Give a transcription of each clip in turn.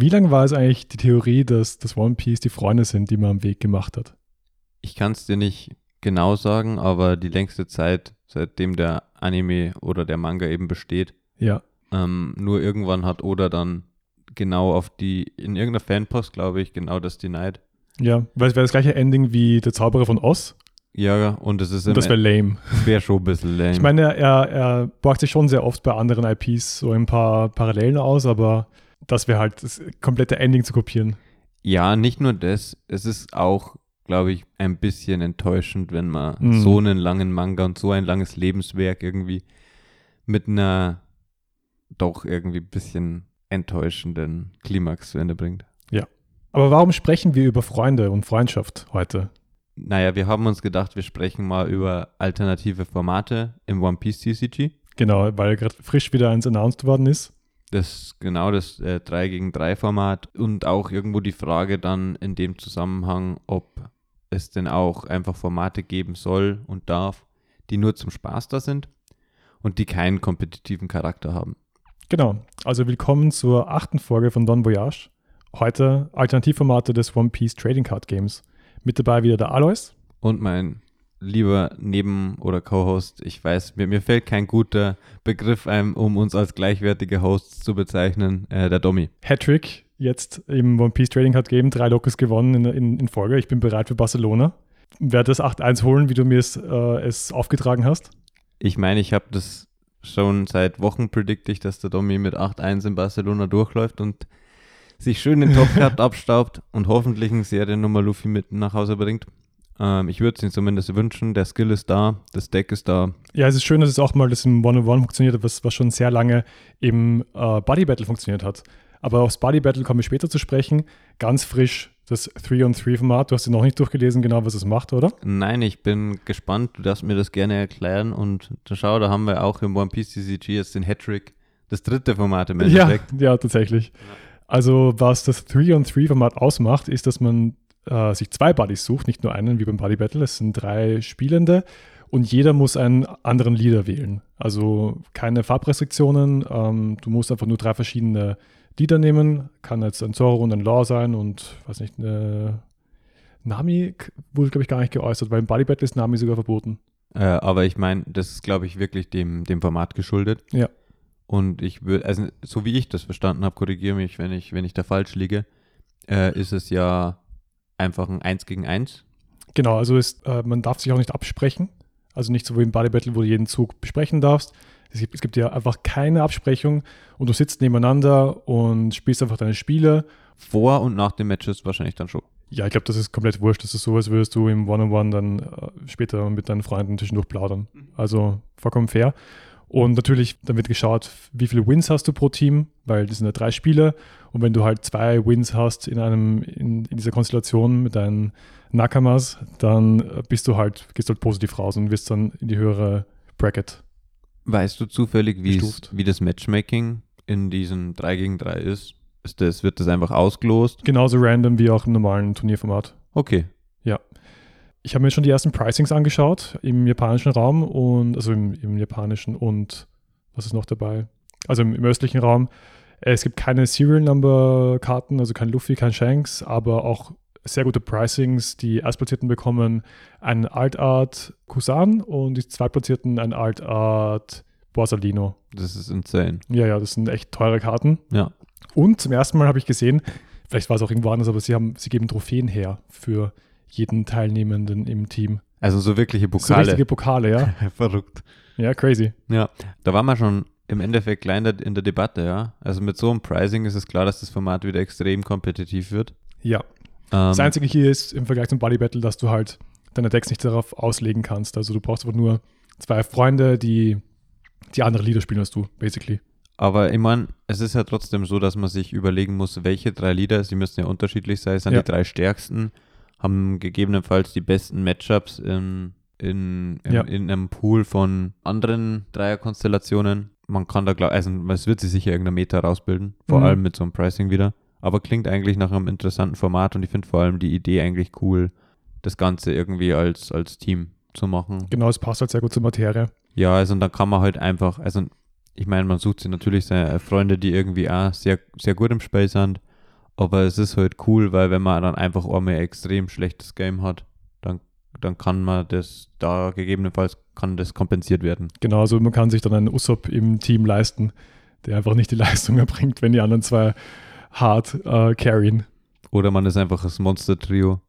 Wie lange war es eigentlich die Theorie, dass das One Piece die Freunde sind, die man am Weg gemacht hat? Ich kann es dir nicht genau sagen, aber die längste Zeit, seitdem der Anime oder der Manga eben besteht. Ja. Ähm, nur irgendwann hat Oda dann genau auf die, in irgendeiner Fanpost, glaube ich, genau das denied. Ja, weil es wäre das gleiche Ending wie der Zauberer von Oz. Ja, und es ist Und das wäre lame. wäre schon ein bisschen lame. Ich meine, er, er borgt sich schon sehr oft bei anderen IPs so ein paar Parallelen aus, aber das wäre halt das komplette Ending zu kopieren. ja, nicht nur das, es ist auch, glaube ich, ein bisschen enttäuschend, wenn man Mhm. so einen langen Manga und so ein langes Lebenswerk irgendwie mit einer doch irgendwie ein bisschen enttäuschenden Klimax zu Ende bringt. Aber warum sprechen wir über Freunde und Freundschaft heute? Naja, wir haben uns gedacht, wir sprechen mal über alternative Formate im One Piece TCG. Genau, weil gerade frisch wieder eins announced worden ist. Das genau das äh, 3 gegen 3 Format und auch irgendwo die Frage dann in dem Zusammenhang, ob es denn auch einfach Formate geben soll und darf, die nur zum Spaß da sind und die keinen kompetitiven Charakter haben. Genau, also willkommen zur achten Folge von Don Voyage. Heute Alternativformate des One Piece Trading Card Games. Mit dabei wieder der Alois. Und mein lieber Neben- oder Co-Host, ich weiß, mir, mir fällt kein guter Begriff ein, um uns als gleichwertige Hosts zu bezeichnen, äh, der Domi. Hattrick jetzt im One Piece Trading Card Game, drei Lokes gewonnen in, in, in Folge. Ich bin bereit für Barcelona. Werde das 8-1 holen, wie du mir es, äh, es aufgetragen hast. Ich meine, ich habe das schon seit Wochen predikte ich, dass der Domi mit 8-1 in Barcelona durchläuft und sich schön den Topcard abstaubt und hoffentlich eine Seriennummer Luffy mit nach Hause bringt. Ähm, ich würde es ihm zumindest wünschen. Der Skill ist da, das Deck ist da. Ja, es ist schön, dass es auch mal das im One-on-One funktioniert hat, was, was schon sehr lange im äh, Buddy Battle funktioniert hat. Aber aufs Buddy Battle kommen wir später zu sprechen. Ganz frisch das 3-on-3-Format. Du hast ja noch nicht durchgelesen, genau was es macht, oder? Nein, ich bin gespannt. Du darfst mir das gerne erklären. Und schau, da haben wir auch im One Piece TCG jetzt den Hattrick, das dritte Format im Ja, Endeffekt. ja, tatsächlich. Also, was das 3-on-3-Format ausmacht, ist, dass man äh, sich zwei Buddies sucht, nicht nur einen wie beim Buddy Battle. Es sind drei Spielende und jeder muss einen anderen Leader wählen. Also keine Farbrestriktionen. Ähm, du musst einfach nur drei verschiedene Leader nehmen. Kann jetzt ein Zorro und ein Law sein und, weiß nicht, eine Nami wurde, glaube ich, gar nicht geäußert, weil im Buddy Battle ist Nami sogar verboten. Äh, aber ich meine, das ist, glaube ich, wirklich dem, dem Format geschuldet. Ja. Und ich würde, also so wie ich das verstanden habe, korrigiere mich, wenn ich, wenn ich da falsch liege, äh, ist es ja einfach ein 1 gegen 1. Genau, also ist, äh, man darf sich auch nicht absprechen. Also nicht so wie im Body Battle, wo du jeden Zug besprechen darfst. Es gibt, es gibt ja einfach keine Absprechung und du sitzt nebeneinander und spielst einfach deine Spiele. Vor und nach dem Matches wahrscheinlich dann schon. Ja, ich glaube, das ist komplett wurscht. Das ist so, als würdest du im One-on-One dann äh, später mit deinen Freunden zwischendurch plaudern. Also vollkommen fair. Und natürlich, dann wird geschaut, wie viele Wins hast du pro Team, weil das sind ja drei Spiele. Und wenn du halt zwei Wins hast in einem, in, in dieser Konstellation mit deinen Nakamas, dann bist du halt, gehst du halt positiv raus und wirst dann in die höhere Bracket. Weißt du zufällig, wie es- Gestuft. wie das Matchmaking in diesem 3 gegen 3 ist? ist das, wird das einfach ausgelost? Genauso random wie auch im normalen Turnierformat. Okay. Ich habe mir schon die ersten Pricings angeschaut im japanischen Raum und also im, im japanischen und was ist noch dabei? Also im, im östlichen Raum. Äh, Es gibt keine Serial Number Karten, also kein Luffy, kein Shanks, aber auch sehr gute Pricings. Die Erstplatzierten bekommen einen Altart Kusan und die Zweitplatzierten einen Altart Borsalino. Das ist insane. Ja, ja, das sind echt teure Karten. Ja. Und zum ersten Mal habe ich gesehen, vielleicht war es auch irgendwo anders, aber sie haben, sie geben Trophäen her für jeden Teilnehmenden im Team. Also so wirkliche So Pokale. richtige Pokale, ja. Verrückt. Ja, crazy. Ja, da waren wir schon im Endeffekt klein in der- Debatte, ja. Also mit so einem Pricing ist es klar, dass das Format wieder extrem kompetitiv wird. Ja. Ähm, Das Einzige hier ist im Vergleich zum Buddy Battle, dass du halt deine Decks nicht darauf auslegen kannst. Also du brauchst einfach nur zwei Freunde, die, die andere Lieder spielen als du, basically. aber ich meine, es ist ja trotzdem so, dass man sich überlegen muss, welche drei Lieder, sie müssen ja unterschiedlich sein, sind Ja. die drei stärksten, haben gegebenenfalls die besten Matchups in, in, in, Ja. in einem Pool von anderen Dreierkonstellationen. Man kann da, glaub, also es wird sich sicher irgendein Meta rausbilden, vor Mhm. allem mit so einem Pricing wieder. Aber klingt eigentlich nach einem interessanten Format und ich finde vor allem die Idee eigentlich cool, das Ganze irgendwie als, als Team zu machen. Genau, es passt halt sehr gut zur Materie. Ja, also und dann kann man halt einfach, also ich meine, man sucht sich natürlich seine Freunde, die irgendwie auch sehr, sehr gut im Spiel sind, Aber es ist halt cool, weil wenn man dann einfach einmal ein extrem schlechtes Game hat, dann, dann kann man das da gegebenenfalls kann das kompensiert werden. Genau, also man kann sich dann einen Usopp im Team leisten, der einfach nicht die Leistung erbringt, wenn die anderen zwei hart äh, carryen. Oder man ist einfach das Monster-Trio.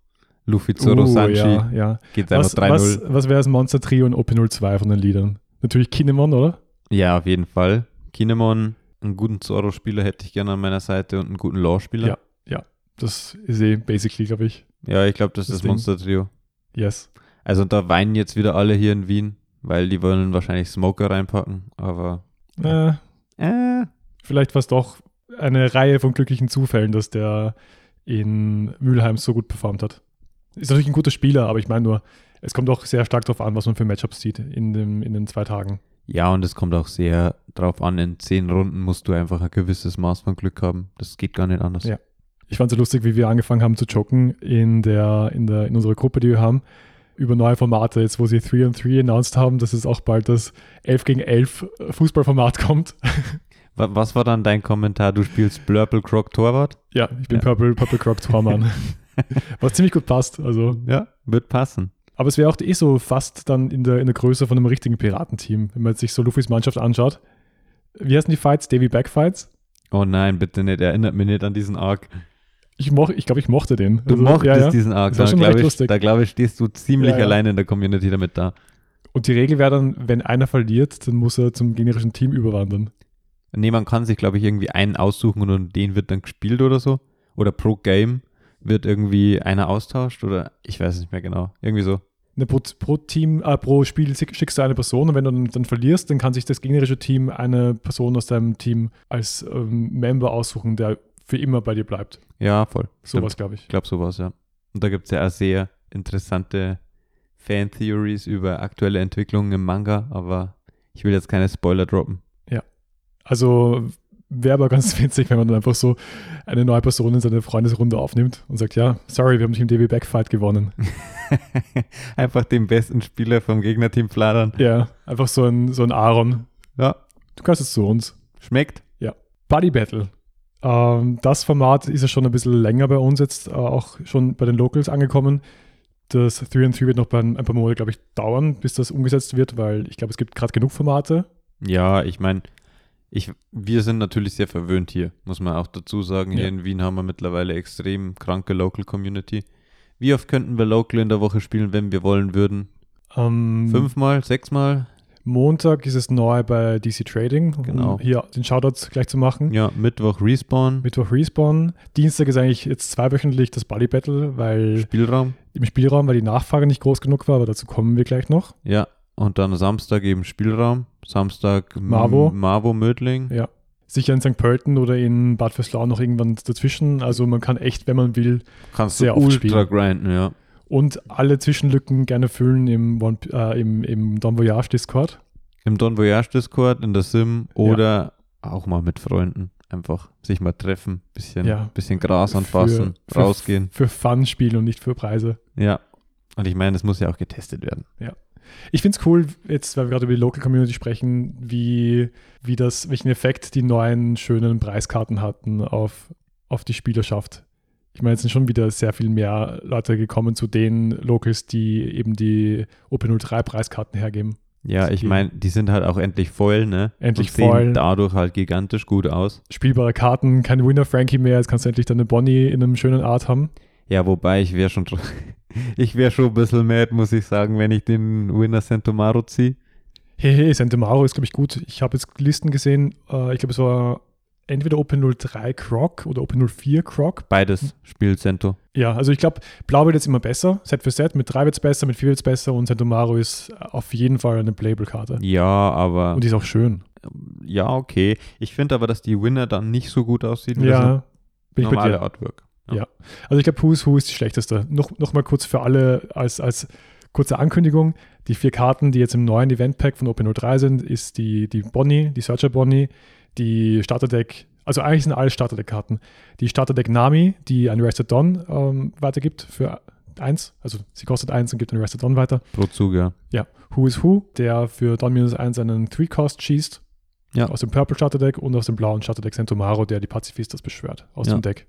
Luffy, Zoro, Uh, Sanji. ja, ja. Geht einfach Was, 3-0. was, was wäre das Monster-Trio in OP02 von den Liedern? Natürlich Kinemon, oder? Ja, auf jeden Fall. Kinemon, einen guten Zoro-Spieler hätte ich gerne an meiner Seite und einen guten Law-Spieler. Ja. Das ist eh basically, glaube ich. Ja, ich glaube, das ist Das. Monster-Trio. Yes. Also da weinen jetzt wieder alle hier in Wien, weil die wollen wahrscheinlich Smoker reinpacken, aber Äh, äh, vielleicht war es doch eine Reihe von glücklichen Zufällen, dass der in Mülheim so gut performt hat. Ist natürlich ein guter Spieler, aber ich meine nur, es kommt auch sehr stark darauf an, was man für Matchups sieht in, dem, in den zwei Tagen. Ja, und es kommt auch sehr drauf an, in zehn Runden musst du einfach ein gewisses Maß von Glück haben. Das geht gar nicht anders. Ja. Ich fand es so lustig, wie wir angefangen haben zu joggen in, der, in, der, in unserer Gruppe, die wir haben, über neue Formate, jetzt wo sie 3 on 3 announced haben, dass es auch bald das 11 gegen 11 Fußballformat kommt. Wa- Was war dann dein Kommentar? Du spielst Blurple Croc Torwart? ja, ich bin Ja. Purple, Purple Croc Tormann. Was ziemlich gut passt. Also. Ja, wird passen. Aber es wäre auch eh so fast dann in der, in der Größe von einem richtigen Piratenteam, wenn man sich so Luffys Mannschaft anschaut. Wie heißen die Fights? Davy Back Fights? Oh nein, bitte nicht. Erinnert mich nicht an diesen Arc. Ich, moch, ich glaube, ich mochte den. Du Also, mochtest ja, ja. diesen Arc. Das war Da schon glaube ich, lustig. da glaube ich, stehst du ziemlich Ja, alleine in der Community damit da. Und die Regel wäre dann, wenn einer verliert, dann muss er zum gegnerischen Team überwandern. Nee, man kann sich, glaube ich, irgendwie einen aussuchen und den wird dann gespielt oder so. Oder pro Game wird irgendwie einer austauscht oder ich weiß nicht mehr genau. Irgendwie so. Ne, pro, pro Team, äh, pro Spiel schick- schickst du eine Person und wenn du dann, dann verlierst, dann kann sich das gegnerische Team eine Person aus deinem Team als ähm, Member aussuchen, der für immer bei dir bleibt. Ja, voll. Sowas, glaube ich. Ich glaube sowas, ja. Und da gibt es ja auch sehr interessante Fan-Theories über aktuelle Entwicklungen im Manga, aber ich will jetzt keine Spoiler droppen. Also wäre aber ganz witzig, wenn man dann einfach so eine neue Person in seine Freundesrunde aufnimmt und sagt, ja, sorry, wir haben dich im DB Backfight gewonnen. Einfach den besten Spieler vom Gegnerteam fladern. ja, einfach so ein, so ein Aaron. Ja, Du kannst jetzt zu uns. schmeckt. Buddy Battle. Ähm, das Format ist ja schon ein bisschen länger bei uns jetzt, äh, auch schon bei den Locals angekommen. Das 3 and 3 wird noch bei ein, ein paar Monate, glaube ich, dauern, bis das umgesetzt wird, weil ich glaube, es gibt gerade genug Formate. Ja, ich meine, ich, wir sind natürlich sehr verwöhnt hier, muss man auch dazu sagen. Hier Ja. in Wien haben wir mittlerweile extrem kranke Local Community. Wie oft könnten wir Local in der Woche spielen, wenn wir wollen würden? Ähm, Fünfmal, sechsmal? Montag ist es neu bei DC Trading, Genau. um hier den Shoutout gleich zu machen. Ja, Mittwoch Respawn, Mittwoch Respawn. Dienstag ist eigentlich jetzt zweiwöchentlich das Buddy Battle, weil Spielraum. im Spielraum, weil die Nachfrage nicht groß genug war, aber dazu kommen wir gleich noch. Ja, und dann Samstag eben Spielraum. Samstag Marvo. Marvo Mödling. Ja. Sicher in St. Pölten oder in Bad Fürslau noch irgendwann dazwischen. Also man kann echt, wenn man will, Kannst Sehr du oft ultra spielen. grinden, ja. und alle Zwischenlücken gerne füllen im, One, äh, im, im Don Voyage Discord. Im Don Voyage Discord, in der Sim oder auch mal mit Freunden. Einfach sich mal treffen, bisschen, Ja. bisschen Gras anfassen, Für- rausgehen. Für Fun spielen und nicht für Preise. Ja. Und ich meine, es muss ja auch getestet werden. Ich finde es cool, jetzt, weil wir gerade über die Local Community sprechen, wie, wie das, welchen Effekt die neuen schönen Preiskarten hatten auf, auf die Spielerschaft. Ich meine, es sind schon wieder sehr viel mehr Leute gekommen zu den Locals, die eben die OP03 Preiskarten hergeben. Ja, ich meine, die sind halt auch endlich voll, ne? Endlich Und sehen Foil. dadurch halt gigantisch gut aus. Spielbare Karten, kein Winner Frankie mehr, jetzt kannst du endlich deine Bonnie in einem schönen Art haben. Ja, wobei ich wäre schon, ich wäre schon ein bisschen mad, muss ich sagen, wenn ich den Winner Santomaro ziehe. Hey, hey, Santemaro ist, glaube ich, gut. Ich habe jetzt Listen gesehen, äh, ich glaube, es war entweder OP03 Croc oder OP04 Croc. Beides spielt Sento. Ja, also ich glaube, Blau wird jetzt immer besser, Set für Set. Mit 3 wird es besser, mit 4 wird es besser und Santomaro ist auf jeden Fall eine Playable-Karte. Ja, aber Und die ist auch schön. ja, okay. Ich finde aber, dass die Winner dann nicht so gut aussieht wie das Ja, bin ich bei dir. Artwork. Ja. Also ich glaube, Who's Who ist die schlechteste. Noch, noch mal kurz für alle als, als kurze Ankündigung. Die vier Karten, die jetzt im neuen Event-Pack von OP03 sind, ist die, die Bonnie, die Searcher Bonnie, die Starterdeck, also eigentlich sind alle Starterdeck-Karten. Die Starterdeck Nami, die ein Rested Dawn ähm, weitergibt für eins, also sie kostet eins und gibt ein Rested Dawn weiter. Pro Zug, ja. Ja, Who is Who, der für Dawn minus 1 einen 3-Cost schießt. Ja. Aus dem Purple Starterdeck und aus dem blauen Starterdeck Sentomaro, der die Pazifistas beschwört. Aus Ja. dem Deck.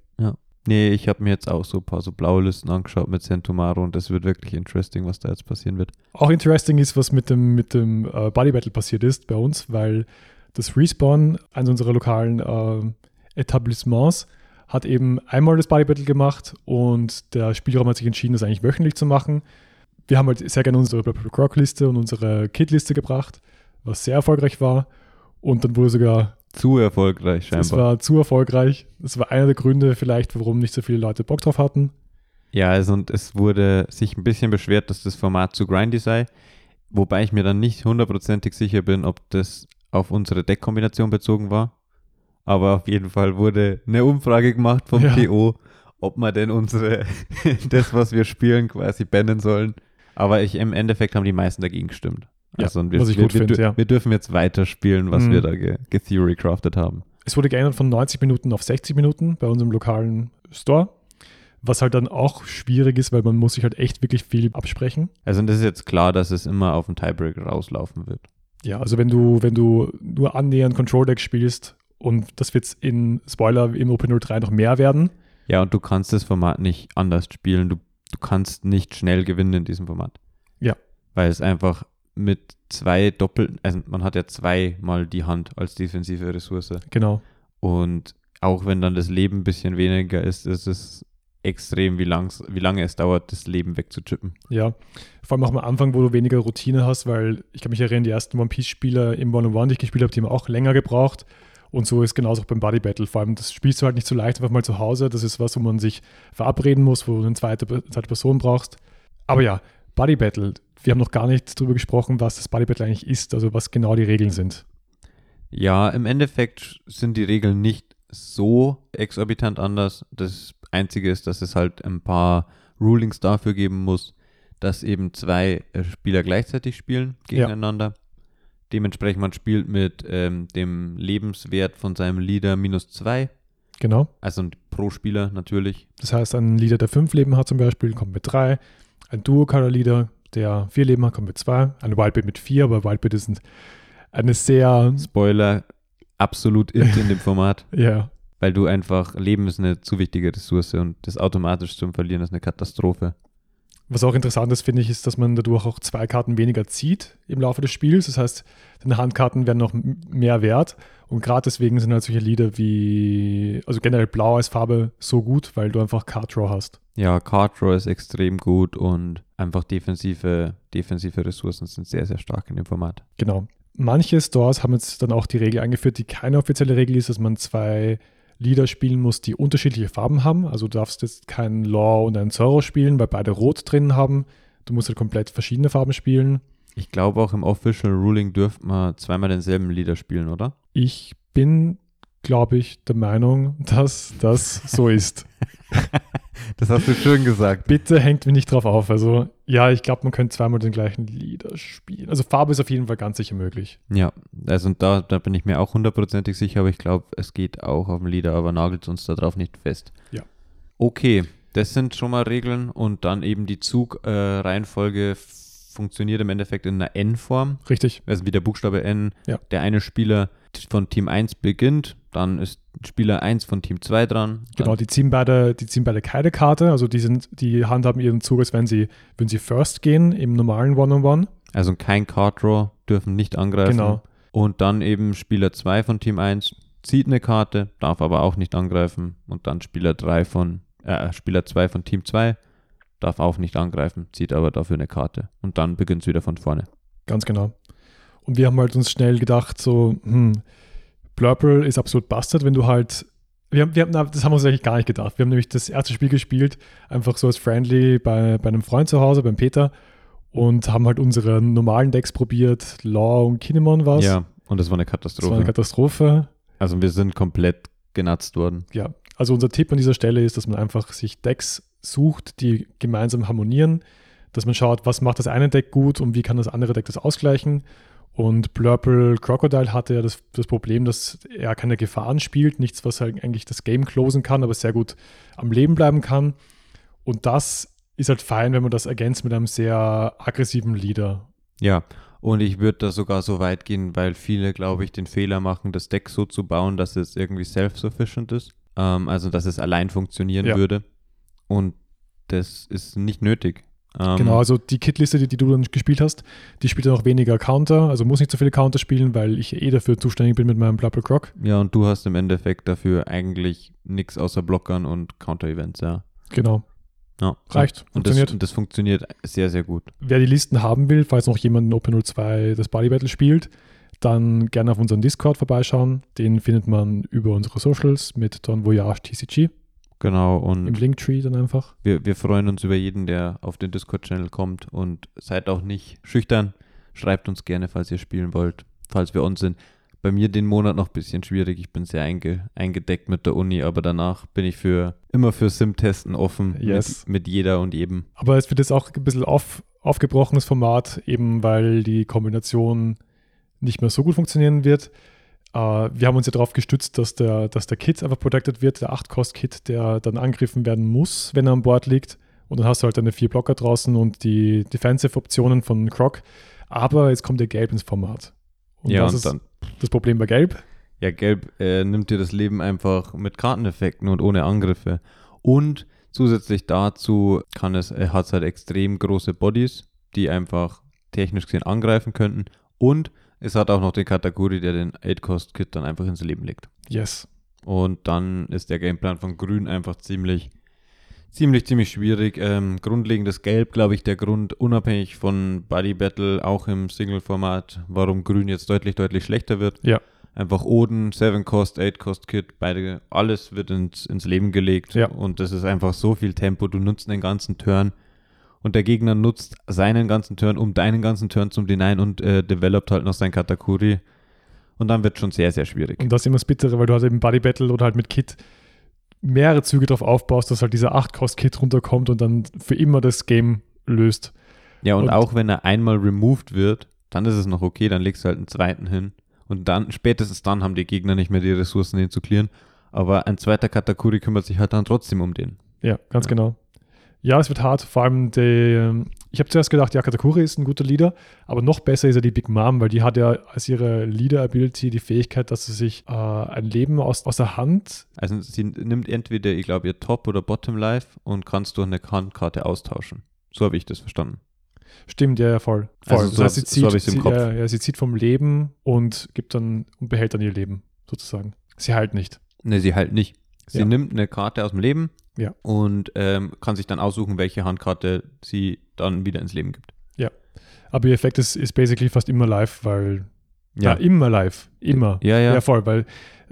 Nee, ich habe mir jetzt auch so ein paar so blaue Listen angeschaut mit Centomaro und das wird wirklich interesting, was da jetzt passieren wird. Auch interesting ist, was mit dem, mit dem äh, Body Battle passiert ist bei uns, weil das Respawn, eines unserer lokalen äh, Etablissements, hat eben einmal das Body Battle gemacht und der Spielraum hat sich entschieden, das eigentlich wöchentlich zu machen. Wir haben halt sehr gerne unsere Croc-Liste und unsere Kit-Liste gebracht, was sehr erfolgreich war. Und dann wurde sogar Zu erfolgreich scheinbar. Es war zu erfolgreich. Das war einer der Gründe vielleicht, warum nicht so viele Leute Bock drauf hatten. Ja, also und es wurde sich ein bisschen beschwert, dass das Format zu grindy sei, wobei ich mir dann nicht hundertprozentig sicher bin, ob das auf unsere Deckkombination bezogen war. Aber auf jeden Fall wurde eine Umfrage gemacht vom Ja. TO, ob wir denn unsere, das, was wir spielen, quasi bannen sollen. Aber ich, im Endeffekt haben die meisten dagegen gestimmt. Ja, Also wir, was ich wir, gut wir, finde, ja. wir dürfen jetzt weiterspielen, was Mhm. wir da ge- haben. Es wurde geändert von 90 Minuten auf 60 Minuten bei unserem lokalen Store. Was halt dann auch schwierig ist, weil man muss sich halt echt wirklich viel absprechen. Also und das ist jetzt klar, dass es immer auf den Tiebreak rauslaufen wird. Ja, also wenn du, wenn du nur annähernd Control Deck spielst und das wird in Spoiler im OP03 noch mehr werden. Ja, und du kannst das Format nicht anders spielen. Du, du kannst nicht schnell gewinnen in diesem Format. Ja. Weil es einfach mit zwei doppelten, also man hat ja zweimal die Hand als defensive Ressource. Genau. Und auch wenn dann das Leben ein bisschen weniger ist, ist es extrem, wie, lang's, wie lange es dauert, das Leben wegzuchippen. Ja, vor allem auch am Anfang, wo du weniger Routine hast, weil ich kann mich erinnern, die ersten One Piece-Spieler im One-on-One, die ich gespielt habe, die haben auch länger gebraucht. Und so ist genauso auch beim Body Battle. Vor allem, das spielst du halt nicht so leicht einfach mal zu Hause. Das ist was, wo man sich verabreden muss, wo du eine zweite, zweite Person brauchst. Aber ja, Body Battle. Wir haben noch gar nicht darüber gesprochen, was das Body Battle eigentlich ist, also was genau die Regeln sind. Ja, im Endeffekt sind die Regeln nicht so exorbitant anders. Das Einzige ist, dass es halt ein paar Rulings dafür geben muss, dass eben zwei äh, Spieler gleichzeitig spielen Ja. gegeneinander. Dementsprechend man spielt mit ähm, dem Lebenswert von seinem Leader minus zwei, Genau. also pro Spieler natürlich. Das heißt, ein Leader, der fünf Leben hat zum Beispiel, kommt mit drei. Ein Duo-Color-Leader, der vier Leben hat, kommt mit zwei. Ein Wildbit mit vier, aber Wildbit ist ein, eine sehr, Spoiler, absolut int in dem Format, ja, weil du einfach, Leben ist eine zu wichtige Ressource und das automatisch zum Verlieren ist eine Katastrophe. Was auch interessant ist, finde ich, ist, dass man dadurch auch zwei Karten weniger zieht im Laufe des Spiels. Das heißt, deine Handkarten werden noch mehr wert. Und gerade deswegen sind halt solche Lieder wie, also generell Blau als Farbe so gut, weil du einfach Card Draw hast. Ja, Card Draw ist extrem gut und einfach defensive, defensive Ressourcen sind sehr, sehr stark in dem Format. Genau. Manche Stores haben jetzt dann auch die Regel eingeführt, die keine offizielle Regel ist, dass man zwei Lieder spielen muss, die unterschiedliche Farben haben. Also du darfst jetzt keinen Law und einen Zorro spielen, weil beide Rot drin haben. Du musst halt komplett verschiedene Farben spielen. Ich glaube auch im Official Ruling dürfte man zweimal denselben Lieder spielen, oder? Ich bin, glaube ich, der Meinung, dass das so ist. Das hast du schön gesagt. Bitte hängt mich nicht drauf auf. Also, ja, ich glaube, man könnte zweimal den gleichen Lieder spielen. Also, Farbe ist auf jeden Fall ganz sicher möglich. Ja, also da, da bin ich mir auch hundertprozentig sicher, aber ich glaube, es geht auch auf dem Lieder, aber nagelt uns da drauf nicht fest. Ja. Okay, das sind schon mal Regeln und dann eben die Zugreihenfolge äh, funktioniert im Endeffekt in einer N-Form. Richtig. Also wie der Buchstabe N. Ja. Der eine Spieler von Team 1 beginnt, dann ist Spieler 1 von Team 2 dran. Genau, die ziehen beide, die ziehen beide keine Karte. Also, die, sind, die handhaben ihren Zug, als wenn sie, wenn sie First gehen im normalen One-on-One. also kein Card Draw, dürfen nicht angreifen. Genau. Und dann eben Spieler 2 von Team 1 zieht eine Karte, darf aber auch nicht angreifen. Und dann Spieler 3 von, äh, Spieler 2 von Team 2 darf auch nicht angreifen, zieht aber dafür eine Karte. Und dann beginnt es wieder von vorne. Ganz genau. Und wir haben halt uns schnell gedacht, so, hm, Blurple ist absolut busted, wenn du halt. Wir haben, wir haben, das haben wir uns eigentlich gar nicht gedacht. Wir haben nämlich das erste Spiel gespielt, einfach so als Friendly bei, bei einem Freund zu Hause, beim Peter, und haben halt unsere normalen Decks probiert. Law und Kinemon war es. Ja, und das war eine das war Katastrophe. eine Katastrophe. also wir sind komplett genatzt worden. Ja, also unser Tipp an dieser Stelle ist, dass man einfach sich Decks sucht, die gemeinsam harmonieren, dass man schaut, was macht das eine Deck gut und wie kann das andere Deck das ausgleichen. Und Blurple Crocodile hatte ja das, das Problem, dass er keine Gefahren spielt, nichts, was halt eigentlich das Game closen kann, aber sehr gut am Leben bleiben kann. Und das ist halt fein, wenn man das ergänzt mit einem sehr aggressiven Leader. Ja, und ich würde da sogar so weit gehen, weil viele, glaube ich, den Fehler machen, das Deck so zu bauen, dass es irgendwie self-sufficient ist. Ähm, also, dass es allein funktionieren Ja. würde. Und das ist nicht nötig. Ähm, Genau, also die Kitliste, die, die du dann gespielt hast, die spielt dann auch weniger Counter, also muss nicht so viele Counter spielen, weil ich eh dafür zuständig bin mit meinem Blubble Croc. Ja, und du hast im Endeffekt dafür eigentlich nichts außer Blockern und Counter-Events, ja. Genau, ja. reicht, Und das, funktioniert. und das funktioniert sehr, sehr gut. Wer die Listen haben will, falls noch jemand in OP02 das Body Battle spielt, dann gerne auf unseren Discord vorbeischauen. Den findet man über unsere Socials mit Don Voyage TCG Genau, im und Linktree dann einfach. wir, wir freuen uns über jeden, der auf den Discord-Channel kommt und seid auch nicht schüchtern. Schreibt uns gerne, falls ihr spielen wollt, falls wir on sind. Bei mir den Monat noch ein bisschen schwierig. Ich bin sehr einge, eingedeckt mit der Uni, aber danach bin ich für immer für Sim-Testen offen Yes. mit, mit jeder und jedem. Aber es wird jetzt auch ein bisschen auf, aufgebrochenes Format, eben weil die Kombination nicht mehr so gut funktionieren wird. Äh, wir haben uns ja darauf gestützt, dass der, dass der Kit einfach protected wird, der 8-Cost-Kit, der dann angegriffen werden muss, wenn er an Bord liegt. Und dann hast du halt deine vier Blocker draußen und die Defensive-Optionen von Croc. Aber jetzt kommt der Gelb ins Format. Und ja, das und ist dann das Problem bei Gelb. Ja, Gelb äh, nimmt dir das Leben einfach mit Karteneffekten und ohne Angriffe. Und zusätzlich dazu kann es, er hat halt extrem große Bodies, die einfach technisch gesehen angreifen könnten. Und es hat auch noch den Katakuri, der den 8-Cost-Kit dann einfach ins Leben legt. Yes. Und dann ist der Gameplan von Grün einfach ziemlich, ziemlich, ziemlich schwierig. Ähm, grundlegendes Gelb, glaube ich, der Grund, unabhängig von Buddy Battle, auch im Single-Format, warum Grün jetzt deutlich, deutlich schlechter wird. Ja. Einfach Oden, 7-Cost, 8-Cost-Kit, beide, alles wird ins, ins Leben gelegt. Ja. Und das ist einfach so viel Tempo. Du nutzt den ganzen Turn. Und der Gegner nutzt seinen ganzen Turn, um deinen ganzen Turn zum Denyen und äh, developt halt noch sein Katakuri. Und dann wird schon sehr, sehr schwierig. Und das ist immer das Bittere, weil du halt im Body Battle oder halt mit Kit mehrere Züge darauf aufbaust, dass halt dieser 8-Cost-Kit runterkommt und dann für immer das Game löst. Ja, und, Und- auch wenn er einmal removed wird, dann ist es noch okay, dann legst du halt einen zweiten hin. Und dann, spätestens dann haben die Gegner nicht mehr die Ressourcen, den zu clearen. Aber ein zweiter Katakuri kümmert sich halt dann trotzdem um den. Ja, ganz Ja. genau. Ja, es wird hart. Vor allem, die, ich habe zuerst gedacht, ja, Katakuri ist ein guter Leader, aber noch besser ist ja die Big Mom, weil die hat ja als ihre Leader-Ability die Fähigkeit, dass sie sich äh, ein Leben aus, aus der Hand, Also sie nimmt entweder, ich glaube, ihr Top- oder Bottom-Life und kannst durch eine Handkarte austauschen. So habe ich das verstanden. stimmt ja, ja voll. voll. Also so hab- so hab ich's im sie. Ja, ja, sie zieht vom Leben und gibt dann und behält dann ihr Leben, sozusagen. Sie heilt nicht. Ne, sie halt nicht. Sie Ja. nimmt eine Karte aus dem Leben Ja. und ähm, kann sich dann aussuchen, welche Handkarte sie dann wieder ins Leben gibt. Aber ihr Effekt ist, ist basically fast immer live, weil Ja, Ja, immer live. Immer. ja, ja. Ja, voll, weil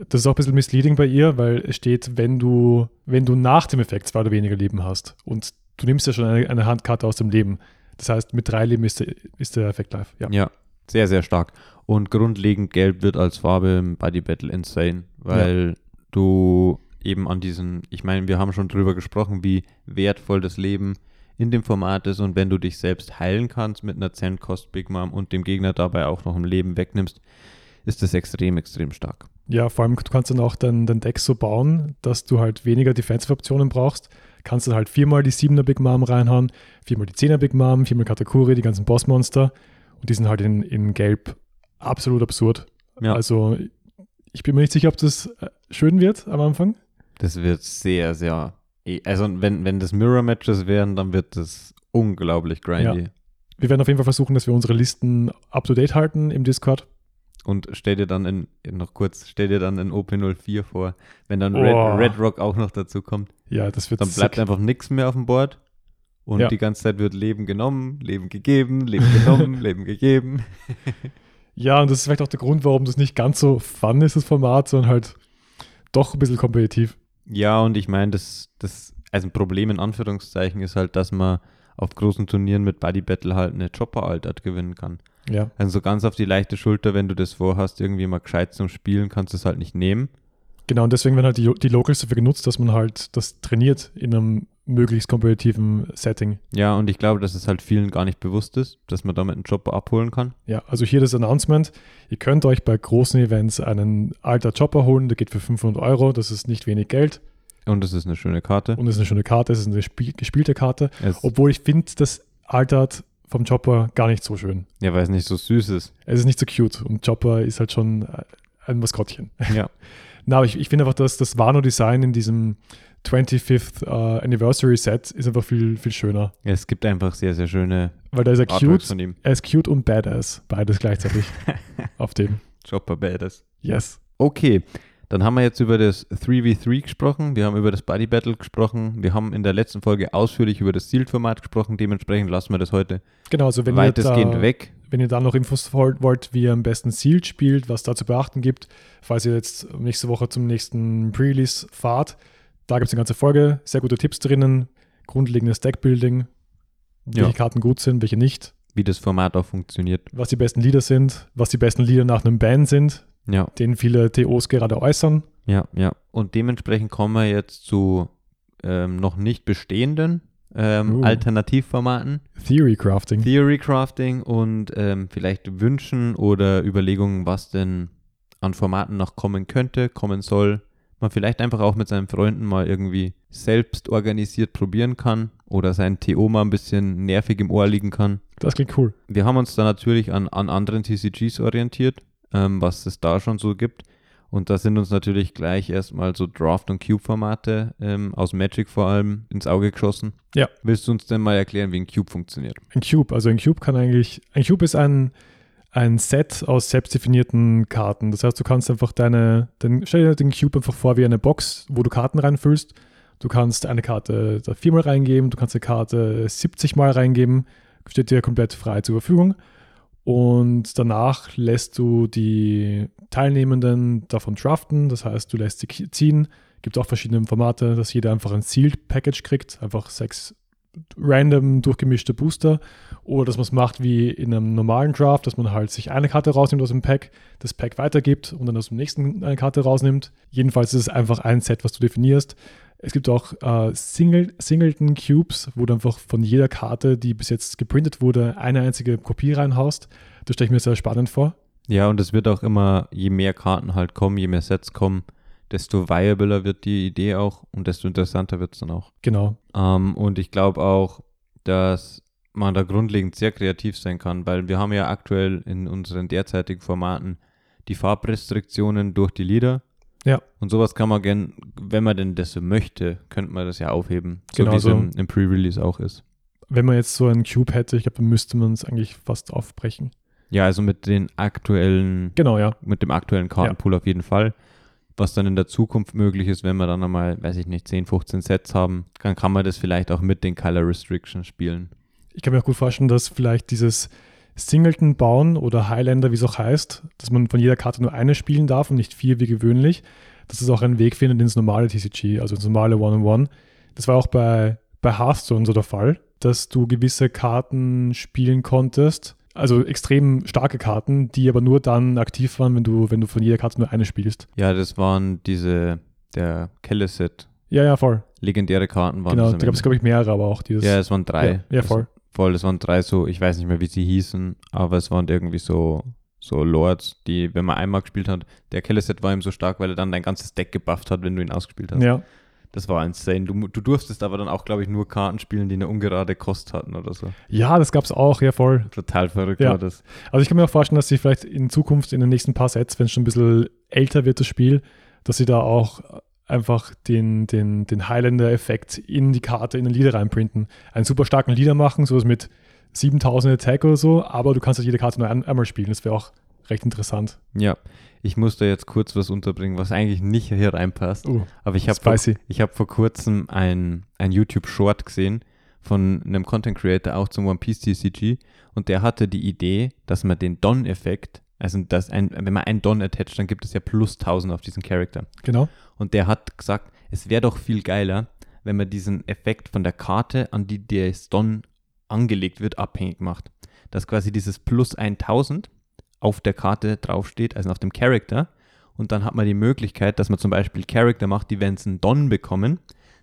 das ist auch ein bisschen misleading bei ihr, weil es steht, wenn du, wenn du nach dem Effekt zwei oder weniger Leben hast und du nimmst ja schon eine, eine Handkarte aus dem Leben. Das heißt, mit drei Leben ist der, ist der Effekt live. Ja. Ja, sehr, sehr stark. Und grundlegend gelb wird als Farbe im Buddy Battle insane, weil du eben an diesen, ich meine, wir haben schon drüber gesprochen, wie wertvoll das Leben in dem Format ist und wenn du dich selbst heilen kannst mit einer 10 Cost Big Mom und dem Gegner dabei auch noch ein Leben wegnimmst, ist das extrem, extrem stark. Ja, vor allem, du kannst dann auch dein, dein Deck so bauen, dass du halt weniger Defensive-Optionen brauchst. Kannst dann halt viermal die 7er Big Mom reinhauen, viermal die 10er Big Mom, viermal Katakuri, die ganzen Bossmonster. Und die sind halt in, in Gelb absolut absurd. Ja. Also, ich bin mir nicht sicher, ob das äh, schön wird am Anfang. Das wird sehr, sehr, eh- also wenn, wenn das Mirror-Matches wären, dann wird das unglaublich grindy. Wir werden auf jeden Fall versuchen, dass wir unsere Listen up-to-date halten im Discord. Und stell dir dann in- noch kurz, stell dir dann in OP04 vor, wenn dann Oh. Red, Red Rock auch noch dazu kommt, Ja, das wird dann bleibt sick. einfach nichts mehr auf dem Board und Ja. die ganze Zeit wird Leben genommen, Leben gegeben, Leben genommen, Leben gegeben. Ja, und das ist vielleicht auch der Grund, warum das nicht ganz so fun ist, das Format, sondern halt doch ein bisschen kompetitiv. Ja, und ich meine, das, das, also ein Problem in Anführungszeichen ist halt, dass man auf großen Turnieren mit Buddy Battle halt eine Chopper-Altart gewinnen kann. Ja, Also so ganz auf die leichte Schulter, wenn du das vorhast, irgendwie mal gescheit zum Spielen, kannst du es halt nicht nehmen. genau. Und deswegen werden halt die, die Locals dafür genutzt, dass man halt das trainiert in einem möglichst kompetitiven Setting. Ja, und ich glaube, dass es halt vielen gar nicht bewusst ist, dass man damit einen Chopper abholen kann. Ja, also hier das Announcement. Ihr könnt euch bei großen Events einen alter Chopper holen, der geht für 500 Euro. Das ist nicht wenig Geld Und das ist eine schöne Karte. und es ist eine schöne Karte, es ist eine spiel gespielte Karte. Es, Obwohl ich finde, das altert vom Chopper gar nicht so schön. ja, weil es nicht so süß ist. Es ist nicht so cute und Chopper ist halt schon äh, ein Maskottchen. Ja. Na, aber ich, ich finde einfach, dass das Wano-Design in diesem 25th äh, Anniversary Set ist einfach viel, viel schöner. Es gibt einfach sehr, sehr schöne Weil da ist er Artworks cute, von ihm. er ist cute und badass. Beides gleichzeitig auf dem. Chopper Badass. Yes. Okay, dann haben wir jetzt über das 3v3 gesprochen, wir haben über das Buddy Battle gesprochen, wir haben in der letzten Folge ausführlich über das Sealed-Format gesprochen, dementsprechend lassen wir das heute Genau, also wenn ihr, weitestgehend da, weg. Wenn ihr da noch Infos wollt, wie ihr am besten Sealed spielt, was da zu beachten gibt, falls ihr jetzt nächste Woche zum nächsten Pre-Release fahrt, da gibt es eine ganze Folge, sehr gute Tipps drinnen, grundlegendes Deckbuilding, welche Ja. Karten gut sind, welche nicht, wie das Format auch funktioniert. was die besten Lieder sind, was die besten Lieder nach einem Ban sind, Ja, den viele TOs gerade äußern. ja, ja. Und dementsprechend kommen wir jetzt zu ähm, noch nicht bestehenden ähm, Uh. Alternativformaten, Theory Crafting. Theory Crafting und ähm, vielleicht Wünschen oder Überlegungen, was denn an Formaten noch kommen könnte, kommen soll. Man vielleicht einfach auch mit seinen Freunden mal irgendwie selbst organisiert probieren kann oder sein TO mal ein bisschen nervig im Ohr liegen kann. Das klingt cool. Wir haben uns da natürlich an, an anderen TCGs orientiert, ähm, was es da schon so gibt. Und da sind uns natürlich gleich erstmal so Draft- und Cube-Formate ähm, aus Magic vor allem ins Auge geschossen. Ja. Willst du uns denn mal erklären, wie ein Cube funktioniert? Ein Cube, also ein Cube kann eigentlich, ein Cube ist ein, ein Set aus selbstdefinierten Karten. Das heißt, du kannst einfach deine, dann stell dir den Cube einfach vor wie eine Box, wo du Karten reinfüllst. Du kannst eine Karte da viermal reingeben, du kannst eine Karte 70 Mal reingeben, steht dir komplett frei zur Verfügung. Und danach lässt du die Teilnehmenden davon draften, das heißt, du lässt sie ziehen. Gibt auch verschiedene Formate, dass jeder einfach ein Sealed Package kriegt, einfach sechs random durchgemischte Booster oder dass man es macht wie in einem normalen Draft, dass man halt sich eine Karte rausnimmt aus dem Pack, das Pack weitergibt und dann aus dem nächsten eine Karte rausnimmt. Jedenfalls ist es einfach ein Set, was du definierst. Es gibt auch äh, Single, Singleton Cubes, wo du einfach von jeder Karte, die bis jetzt geprintet wurde, eine einzige Kopie reinhaust. Das stelle ich mir sehr spannend vor. Ja, und es wird auch immer, je mehr Karten halt kommen, je mehr Sets kommen, desto viabler wird die Idee auch und desto interessanter wird es dann auch. Genau. Ähm, und ich glaube auch, dass man da grundlegend sehr kreativ sein kann, weil wir haben ja aktuell in unseren derzeitigen Formaten die Farbrestriktionen durch die Lieder. Ja. Und sowas kann man gern, wenn man denn das so möchte, könnte man das ja aufheben. So Genau wie es so. im, im Pre-Release auch ist. Wenn man jetzt so einen Cube hätte, ich glaube, dann müsste man es eigentlich fast aufbrechen. Ja, also mit den aktuellen, Genau, ja. mit dem aktuellen Kartenpool auf jeden Fall. Was dann in der Zukunft möglich ist, wenn wir dann einmal, weiß ich nicht, 10, 15 Sets haben, dann kann man das vielleicht auch mit den Color Restrictions spielen. Ich kann mir auch gut vorstellen, dass vielleicht dieses Singleton bauen oder Highlander, wie es auch heißt, dass man von jeder Karte nur eine spielen darf und nicht vier wie gewöhnlich, dass es auch einen Weg findet ins normale TCG, also ins normale One-on-One. Das war auch bei, bei Hearthstone so der Fall, dass du gewisse Karten spielen konntest, also extrem starke Karten, die aber nur dann aktiv waren, wenn du, wenn du von jeder Karte nur eine spielst. Ja, das waren diese, der Kelleset, Ja, ja, voll. legendäre Karten waren genau, da gab es, glaube ich, mehrere, aber auch dieses. Ja, es waren drei. Ja, ja, voll. Voll, das waren drei so, ich weiß nicht mehr, wie sie hießen, aber es waren irgendwie so, so Lords, die, wenn man einmal gespielt hat, der Kelleset war ihm so stark, weil er dann dein ganzes Deck gebufft hat, wenn du ihn ausgespielt hast. ja. Das war insane. Du, du durftest aber dann auch, glaube ich, nur Karten spielen, die eine ungerade Kost hatten oder so. ja, das gab es auch, ja, voll. Total verrückt Ja. war das. Also ich kann mir auch vorstellen, dass sie vielleicht in Zukunft in den nächsten paar Sets, wenn es schon ein bisschen älter wird, das Spiel, dass sie da auch einfach den, den, den Highlander-Effekt in die Karte, in den Leader reinprinten. Einen super starken Leader machen, sowas mit 7000 Attack oder so, aber du kannst halt jede Karte nur ein, einmal spielen. Das wäre auch recht interessant. Ja, ich muss da jetzt kurz was unterbringen, was eigentlich nicht hier reinpasst. Uh, Aber ich habe vor, ich hab vor kurzem ein, ein YouTube-Short gesehen von einem Content Creator auch zum One Piece TCG und der hatte die Idee, dass man den Don-Effekt, also dass ein, wenn man einen Don attached, dann gibt es ja plus 1000 auf diesen Charakter. Genau. Und der hat gesagt, es wäre doch viel geiler, wenn man diesen Effekt von der Karte, an die der Don angelegt wird, abhängig macht. Dass quasi dieses plus 1000 auf der Karte draufsteht, also auf dem Charakter. Und dann hat man die Möglichkeit, dass man zum Beispiel Charakter macht, die, wenn sie einen Don bekommen,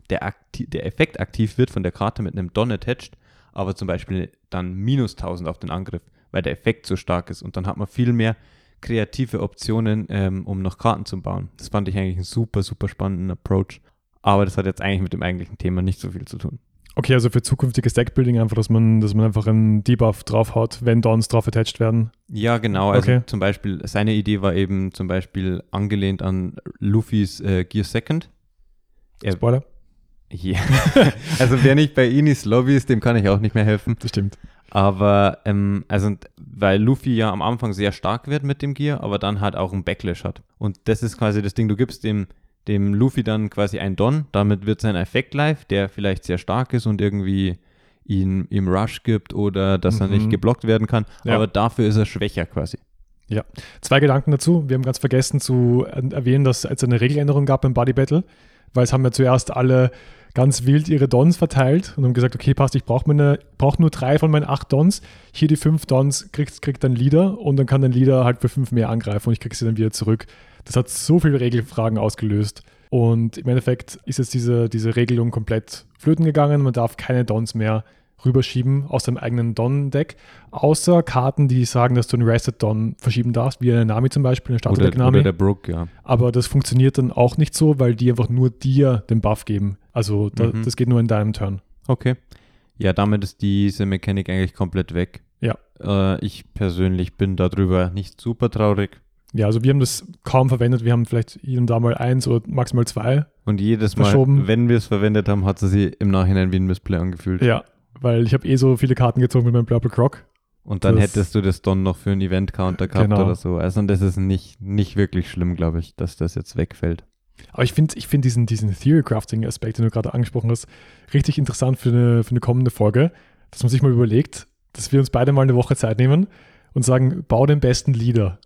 der, der Effekt aktiv wird von der Karte mit einem Don attached, aber zum Beispiel dann minus 1000 auf den Angriff, weil der Effekt so stark ist. Und dann hat man viel mehr kreative Optionen, ähm, um noch Karten zu bauen. Das fand ich eigentlich einen super, super spannenden Approach. Aber das hat jetzt eigentlich mit dem eigentlichen Thema nicht so viel zu tun. Okay, also für zukünftiges Deckbuilding einfach, dass man, dass man einfach einen Debuff draufhaut, wenn Dons drauf attached werden. Ja, genau. Also Okay. zum Beispiel, seine Idee war eben zum Beispiel angelehnt an Luffys äh, Gear Second. Er, Spoiler, ja. also wer nicht bei Inis Lobby ist, dem kann ich auch nicht mehr helfen. das stimmt. Aber, ähm, also, weil Luffy ja am Anfang sehr stark wird mit dem Gear, aber dann halt auch einen Backlash hat. Und das ist quasi das Ding, du gibst dem, dem Luffy dann quasi ein Don, damit wird sein Effekt live, der vielleicht sehr stark ist und irgendwie ihn ihm Rush gibt oder dass er Mhm. nicht geblockt werden kann, Ja. aber dafür ist er schwächer quasi. Zwei Gedanken dazu. Wir haben ganz vergessen zu er- erwähnen, dass es eine Regeländerung gab beim Body Battle, weil es haben ja zuerst alle ganz wild ihre Dons verteilt und haben gesagt, okay, passt, ich brauche brauch nur drei von meinen acht Dons. Hier die fünf Dons kriegt, kriegt ein Leader und dann kann dein Leader halt für fünf mehr angreifen und ich krieg sie dann wieder zurück. Das hat so viele Regelfragen ausgelöst. Und im Endeffekt ist jetzt diese, diese Regelung komplett flöten gegangen. Man darf keine Dons mehr rüberschieben aus deinem eigenen Don-Deck, außer Karten, die sagen, dass du einen Rested Don verschieben darfst, wie eine Nami zum Beispiel, eine Oder, Starterdeck Nami. oder der Brook, ja. Aber das funktioniert dann auch nicht so, weil die einfach nur dir den Buff geben. Also da, Mhm. das geht nur in deinem Turn. Okay. Ja, damit ist diese Mechanik eigentlich komplett weg. Ja. Äh, ich persönlich bin darüber nicht super traurig. Ja, also wir haben das kaum verwendet. Wir haben vielleicht hier und da mal eins oder maximal zwei. Und jedes Mal, Verschoben. wenn wir es verwendet haben, hat sie sich im Nachhinein wie ein Missplay angefühlt. Ja, weil ich habe eh so viele Karten gezogen mit meinem Purple Croc. Und dann Das- hättest du das Don noch für einen Event-Counter gehabt Genau. oder so. Also und das ist nicht, nicht wirklich schlimm, glaube ich, dass das jetzt wegfällt. Aber ich finde ich find diesen, diesen Theory-Crafting-Aspekt, den du gerade angesprochen hast, richtig interessant für eine, für eine kommende Folge, dass man sich mal überlegt, dass wir uns beide mal eine Woche Zeit nehmen und sagen, bau den besten Leader.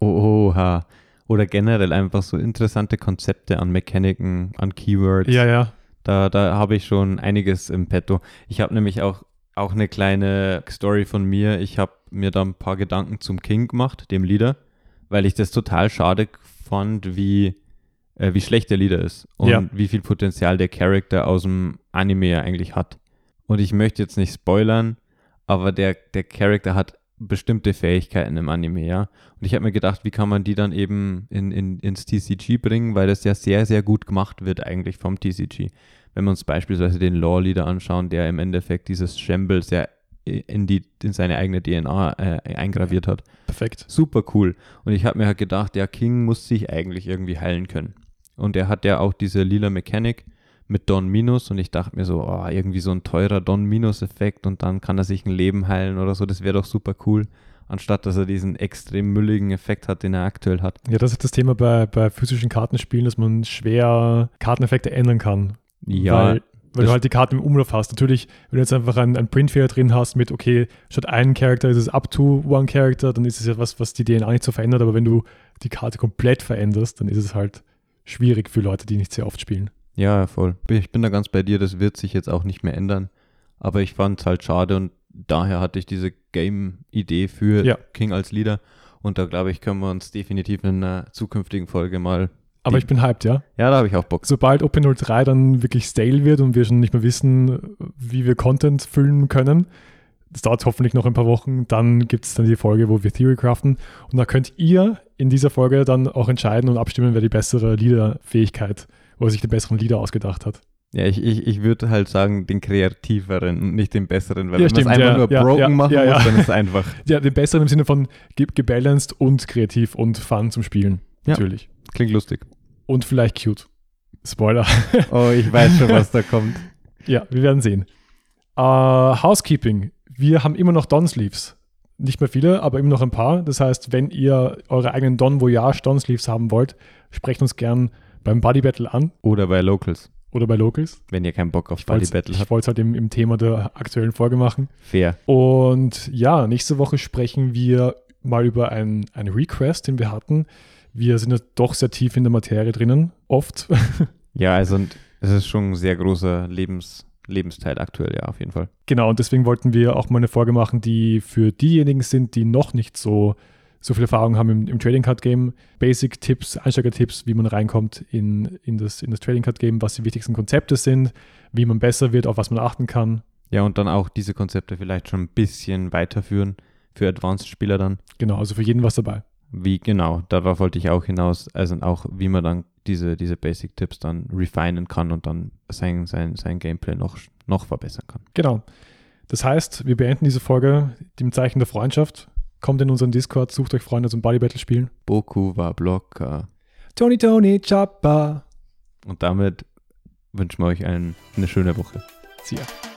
Oh, oha. Oder generell einfach so interessante Konzepte an Mechaniken, an Keywords. Ja, ja. Da, da habe ich schon einiges im Petto. Ich habe nämlich auch, auch eine kleine Story von mir. Ich habe mir da ein paar Gedanken zum King gemacht, dem Leader, weil ich das total schade fand, wie, äh, wie schlecht der Leader ist und Ja. wie viel Potenzial der Charakter aus dem Anime ja eigentlich hat. Und ich möchte jetzt nicht spoilern, aber der, der Charakter hat bestimmte Fähigkeiten im Anime, ja. Und ich habe mir gedacht, wie kann man die dann eben in, in, ins TCG bringen, weil das ja sehr, sehr gut gemacht wird eigentlich vom TCG. Wenn wir uns beispielsweise den Law Leader anschauen, der im Endeffekt dieses Shamble sehr in, die, in seine eigene DNA äh, eingraviert hat. Perfekt. Super cool. Und ich habe mir halt gedacht, der King muss sich eigentlich irgendwie heilen können. Und er hat ja auch diese lila Mechanik mit Don Minus und ich dachte mir so, oh, irgendwie so ein teurer Don Minus Effekt und dann kann er sich ein Leben heilen oder so, das wäre doch super cool, anstatt dass er diesen extrem mülligen Effekt hat, den er aktuell hat. Ja, das ist das Thema bei, bei physischen Kartenspielen, dass man schwer Karteneffekte ändern kann. Ja, Weil, weil du halt die Karten im Umlauf hast. Natürlich, wenn du jetzt einfach einen, einen Printfehler drin hast mit, okay, statt einen Charakter ist es up to one Character, dann ist es ja was, was die DNA nicht so verändert. Aber wenn du die Karte komplett veränderst, dann ist es halt schwierig für Leute, die nicht sehr oft spielen. Ja, voll. Ich bin da ganz bei dir, das wird sich jetzt auch nicht mehr ändern. Aber ich fand es halt schade und daher hatte ich diese Game-Idee für Ja. King als Leader. Und da glaube ich, können wir uns definitiv in einer zukünftigen Folge mal. Aber ich bin hyped, ja. Ja, da habe ich auch Bock. Sobald OP03 dann wirklich stale wird und wir schon nicht mehr wissen, wie wir Content füllen können, das dauert hoffentlich noch ein paar Wochen, dann gibt es dann die Folge, wo wir Theory craften. Und da könnt ihr in dieser Folge dann auch entscheiden und abstimmen, wer die bessere Leader-Fähigkeit oder sich den besseren Leader ausgedacht hat. Ja, ich, ich, ich würde halt sagen, den kreativeren und nicht den besseren, weil Ja, wenn man es einfach ja, nur ja, broken ja, machen ja, muss, ja. dann ist es einfach. Ja, den besseren im Sinne von ge gebalanced und kreativ und fun zum Spielen. Ja. Natürlich. Klingt lustig. Und vielleicht cute. Spoiler. Oh, ich weiß schon, was da kommt. Ja, wir werden sehen. Äh, Housekeeping. Wir haben immer noch Don-Sleeves. Nicht mehr viele, aber immer noch ein paar. Das heißt, wenn ihr eure eigenen Don Voyage Don-Sleeves haben wollt, sprecht uns gern beim Buddy Battle an Oder bei Locals, oder bei Locals. wenn ihr keinen Bock auf Ich Buddy wollte Battle habt. es halt im, im Thema der aktuellen Folge machen. Fair. Und ja, nächste Woche sprechen wir mal über ein, ein Request, den wir hatten. Wir sind ja doch sehr tief in der Materie drinnen, oft. Ja, also es ist schon ein sehr großer Lebens, Lebensteil aktuell, ja, auf jeden Fall. Genau, und deswegen wollten wir auch mal eine Folge machen, die für diejenigen sind, die noch nicht so, so viel Erfahrung haben im, im Trading Card Game. Basic-Tipps, Einsteiger-Tipps, wie man reinkommt in, in, das, in das Trading Card Game, was die wichtigsten Konzepte sind, wie man besser wird, auf was man achten kann. Ja, und dann auch diese Konzepte vielleicht schon ein bisschen weiterführen für Advanced-Spieler dann. Genau, also für jeden was dabei. Wie genau, darauf wollte ich auch hinaus. Also auch, wie man dann diese, diese Basic-Tipps dann refinen kann und dann sein, sein, sein Gameplay noch, noch verbessern kann. Genau. Das heißt, wir beenden diese Folge im Zeichen der Freundschaft. Kommt in unseren Discord, sucht euch Freunde zum Body Battle spielen. Boku war Blocker. Tony Tony Chopper. Und damit wünschen wir euch ein, eine schöne Woche. See ya. 僕